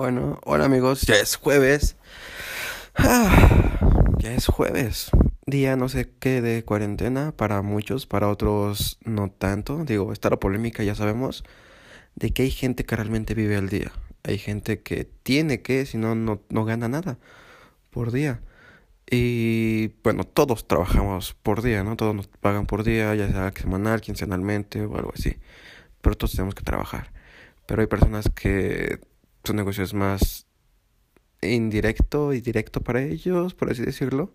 Bueno, hola amigos, ya es jueves. Ah, ya es jueves. Día no sé qué de cuarentena para muchos, para otros no tanto. Digo, está la polémica, ya sabemos, de que hay gente que realmente vive al día. Hay gente que tiene que, si no, no, no gana nada por día. Y bueno, todos trabajamos por día, ¿no? Todos nos pagan por día, ya sea semanal, quincenalmente o algo así. Pero todos tenemos que trabajar. Pero hay personas que su negocio es más indirecto y directo para ellos, por así decirlo.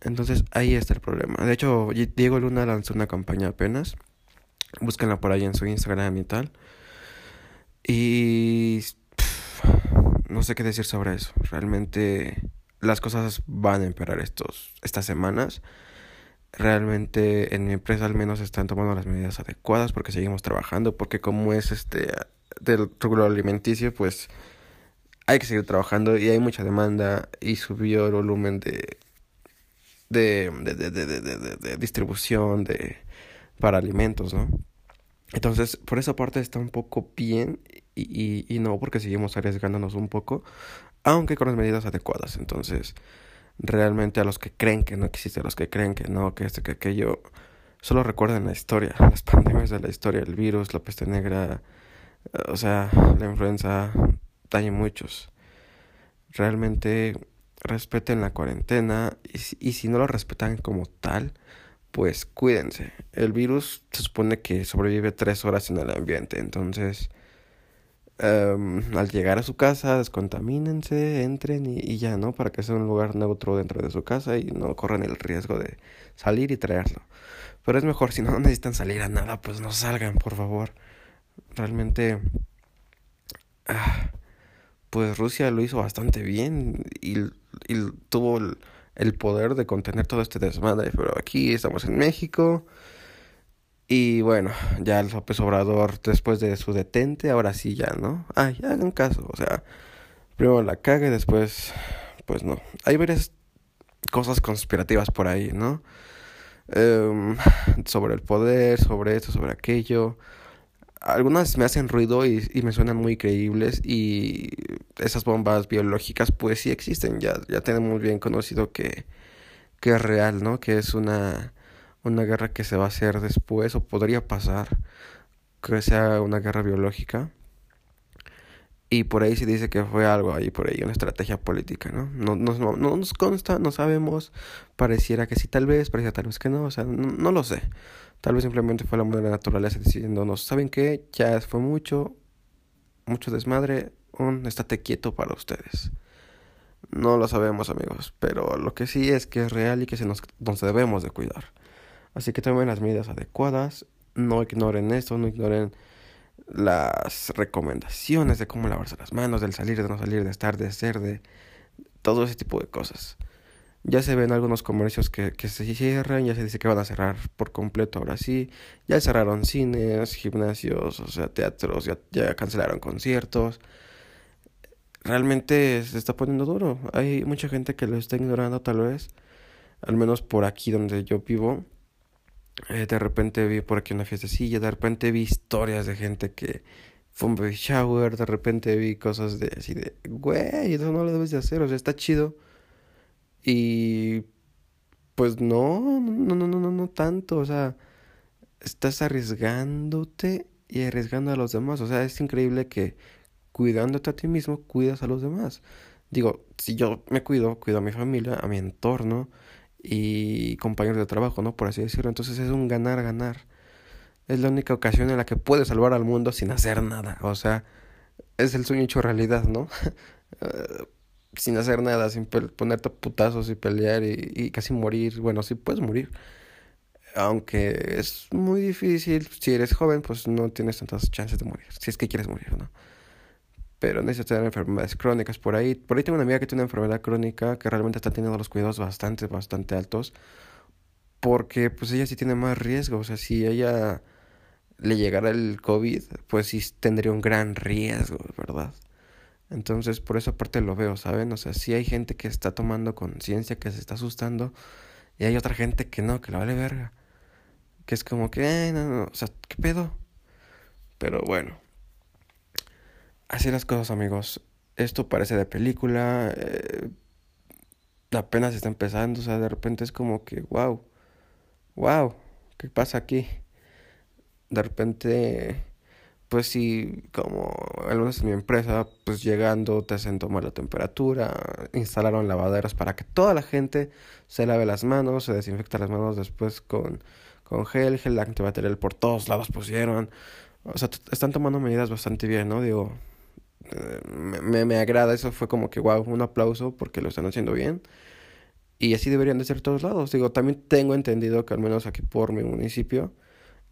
Entonces ahí está el problema. De hecho, Diego Luna lanzó una campaña apenas. Búsquenla por ahí en su Instagram y tal. Y no sé qué decir sobre eso. Realmente las cosas van a empeorar estos, estas semanas. Realmente en mi empresa al menos están tomando las medidas adecuadas porque seguimos trabajando, porque como es este del rubro alimenticio, pues hay que seguir trabajando y hay mucha demanda y subió el volumen de de, de, de, distribución de para alimentos, ¿no? Entonces, por esa parte está un poco bien y, y, y, no porque seguimos arriesgándonos un poco, aunque con las medidas adecuadas. Entonces, realmente a los que creen que no existe, a los que creen que no, que este, que aquello, solo recuerden la historia, las pandemias de la historia, el virus, la peste negra, o sea, la influenza daña muchos. Realmente respeten la cuarentena y, si no lo respetan como tal, pues cuídense. El virus se supone que sobrevive tres horas en el ambiente, entonces um, al llegar a su casa descontamínense, entren y, y, ya, ¿no? Para que sea un lugar neutro dentro de su casa y no corran el riesgo de salir y traerlo. Pero es mejor, si no necesitan salir a nada, pues no salgan, por favor realmente ah, pues Rusia lo hizo bastante bien y, y tuvo el, el, poder de contener todo este desmadre pero aquí estamos en México. Y bueno ya López Obrador después de su detente ahora sí ya no ay hagan caso o sea primero la caga y después pues no. Hay varias cosas conspirativas por ahí no um, sobre el poder sobre esto sobre aquello algunas me hacen ruido y, y, me suenan muy creíbles y esas bombas biológicas pues sí existen, ya, ya tenemos bien conocido que, que es real, ¿no? Que es una, una guerra que se va a hacer después o podría pasar que sea una guerra biológica. Y por ahí se dice que fue algo ahí, por ahí, una estrategia política, ¿no? No, no, no, no nos consta, no sabemos, pareciera que sí, tal vez, pareciera tal vez que no, o sea, no, no lo sé. Tal vez simplemente fue la madre naturaleza diciéndonos, ¿saben qué? Ya fue mucho, mucho desmadre, un estate quieto para ustedes. No lo sabemos amigos, pero lo que sí es que es real y que se nos, nos debemos de cuidar. Así que tomen las medidas adecuadas, no ignoren esto, no ignoren las recomendaciones de cómo lavarse las manos, del salir, de no salir, de estar, de ser, de todo ese tipo de cosas. Ya se ven algunos comercios que, se cierran, ya se dice que van a cerrar por completo ahora sí. Ya cerraron cines, gimnasios, o sea, teatros, ya, ya cancelaron conciertos. Realmente se está poniendo duro. Hay mucha gente que lo está ignorando tal vez. Al menos por aquí donde yo vivo. Eh, de repente vi por aquí una fiestecilla, de repente vi historias de gente que fue un baby shower, de repente vi cosas de así de, güey, eso no lo debes de hacer, o sea, está chido y pues no, no, no, no, no, no tanto, o sea, estás arriesgándote y arriesgando a los demás, o sea, es increíble que cuidándote a ti mismo, cuidas a los demás. Digo, si yo me cuido, cuido a mi familia, a mi entorno y compañeros de trabajo, ¿no? Por así decirlo. Entonces es un ganar-ganar. Es la única ocasión en la que puedes salvar al mundo sin hacer nada. O sea, es el sueño hecho realidad, ¿no? sin hacer nada, sin ponerte putazos y pelear y, casi morir. Bueno, sí puedes morir. Aunque es muy difícil, si eres joven, pues no tienes tantas chances de morir. Si es que quieres morir, ¿no? Pero necesitas tener enfermedades crónicas por ahí. Por ahí tengo una amiga que tiene una enfermedad crónica que realmente está teniendo los cuidados bastante, bastante altos. Porque pues ella sí tiene más riesgo. O sea, si ella le llegara el COVID, pues sí tendría un gran riesgo, ¿verdad? Entonces, por esa parte lo veo, ¿saben? O sea, sí hay gente que está tomando conciencia, que se está asustando, y hay otra gente que no, que la vale verga. Que es como que, eh, no, no, o sea, ¿qué pedo? Pero bueno, así las cosas, amigos. esto parece de película, eh, apenas está empezando, o sea, de repente es como que, wow, wow, ¿qué pasa aquí? De repente, pues sí, como al menos en mi empresa, pues llegando te hacen tomar la temperatura, instalaron lavaderas para que toda la gente se lave las manos, se desinfecta las manos después con, con gel, gel antibacterial por todos lados pusieron. O sea, están tomando medidas bastante bien, ¿no? Digo, eh, me, me agrada, eso fue como que, wow, un aplauso porque lo están haciendo bien. Y así deberían de ser todos lados. Digo, también tengo entendido que al menos aquí por mi municipio,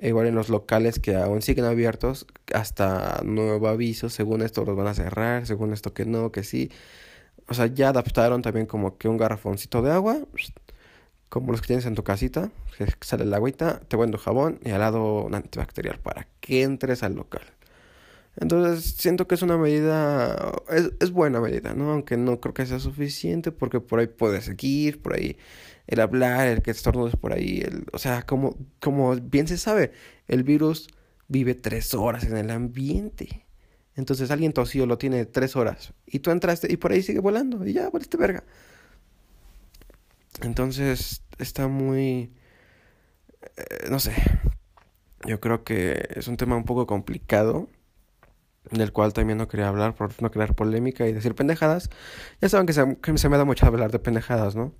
igual en los locales que aún siguen abiertos, hasta nuevo aviso, según esto los van a cerrar, según esto que no, que sí. O sea, ya adaptaron también como que un garrafoncito de agua, como los que tienes en tu casita, que sale el agüita, te tu jabón y al lado un antibacterial para que entres al local. Entonces siento que es una medida, es, es, buena medida, ¿no? Aunque no creo que sea suficiente porque por ahí puedes seguir, por ahí el hablar, el que estornudes por ahí, el, o sea, como, como bien se sabe, el virus vive tres horas en el ambiente. Entonces alguien tosió lo tiene tres horas y tú entraste y por ahí sigue volando y ya, este verga. Entonces está muy, eh, no sé, yo creo que es un tema un poco complicado del cual también no quería hablar por no crear polémica y decir pendejadas. Ya saben que se, se me da mucho hablar de pendejadas, ¿no?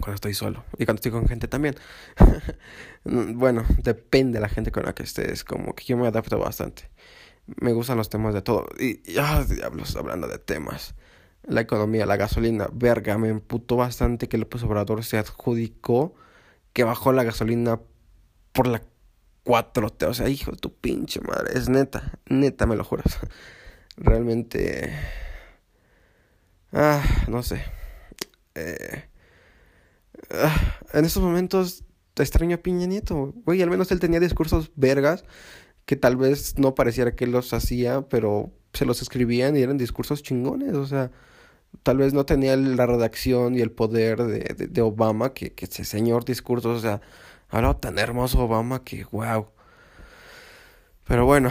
Cuando estoy solo y cuando estoy con gente también. bueno, depende de la gente con la que estés, como que yo me adapto bastante. Me gustan los temas de todo. Y, ya, diablos, hablando de temas. La economía, la gasolina, verga, me emputó bastante que López Obrador se adjudicó que bajó la gasolina por la cuatro, o sea, hijo de tu pinche madre, es neta, neta, me lo juras. Realmente, ah, no sé. Eh, ah, en estos momentos extraño a Piña Nieto, güey, al menos él tenía discursos vergas que tal vez no pareciera que los hacía, pero se los escribían y eran discursos chingones, o sea, tal vez no tenía la redacción y el poder de, de, Obama, que, que ese señor discursos, o sea, Hablaba tan hermoso Obama que wow. Pero bueno,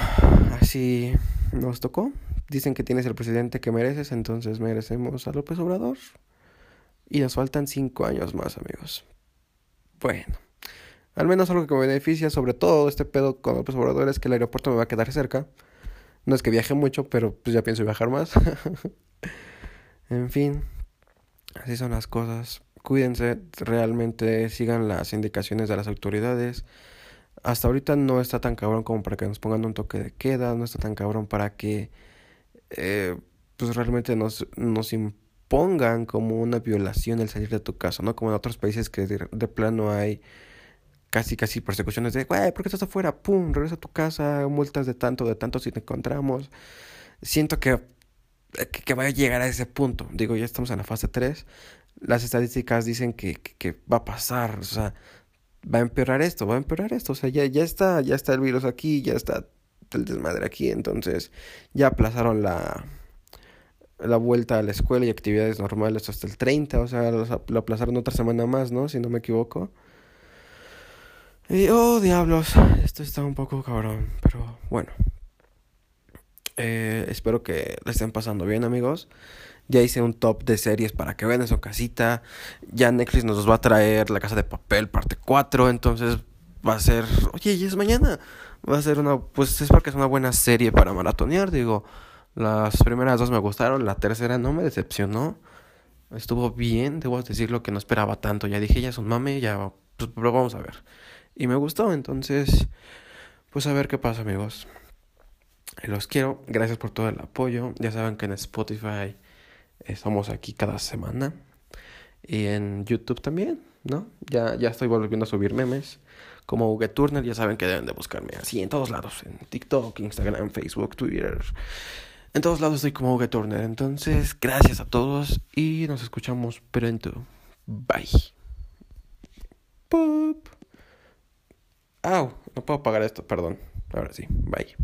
así nos tocó. Dicen que tienes el presidente que mereces, entonces merecemos a López Obrador. Y nos faltan cinco años más, amigos. Bueno, al menos algo que me beneficia, sobre todo este pedo con López Obrador, es que el aeropuerto me va a quedar cerca. No es que viaje mucho, pero pues ya pienso viajar más. en fin, así son las cosas cuídense, realmente sigan las indicaciones de las autoridades. Hasta ahorita no está tan cabrón como para que nos pongan un toque de queda, no está tan cabrón para que eh, pues realmente nos, nos impongan como una violación el salir de tu casa, ¿no? Como en otros países que de, plano hay casi casi persecuciones de, güey, ¿por qué estás afuera? Pum, regresa a tu casa, multas de tanto, de tanto si te encontramos. Siento que, que, vaya a llegar a ese punto. Digo, ya estamos en la fase 3 las estadísticas dicen que, que, va a pasar, o sea, va a empeorar esto, va a empeorar esto, o sea, ya, ya está, ya está el virus aquí, ya está el desmadre aquí, entonces ya aplazaron la, la vuelta a la escuela y actividades normales hasta el 30, o sea, lo aplazaron otra semana más, ¿no? Si no me equivoco. Y, oh, diablos, esto está un poco cabrón, pero bueno. Eh, espero que le estén pasando bien, amigos. Ya hice un top de series para que vean en su casita. Ya Netflix nos va a traer La Casa de Papel parte 4. Entonces va a ser. Oye, y es mañana. Va a ser una. Pues es porque es una buena serie para maratonear. Digo, las primeras dos me gustaron. La tercera no me decepcionó. Estuvo bien. Debo decirlo que no esperaba tanto. Ya dije, ya es un mame. Ya. Pues, pero vamos a ver. Y me gustó. Entonces. Pues a ver qué pasa, amigos. Los quiero. Gracias por todo el apoyo. Ya saben que en Spotify Estamos aquí cada semana. Y en YouTube también, ¿no? Ya, ya estoy volviendo a subir memes. Como Hugo Turner, ya saben que deben de buscarme así en todos lados. En TikTok, Instagram, Facebook, Twitter. En todos lados estoy como Hugo Turner. Entonces, gracias a todos y nos escuchamos pronto. Bye. Pop. Au, no puedo pagar esto, perdón. Ahora sí, bye.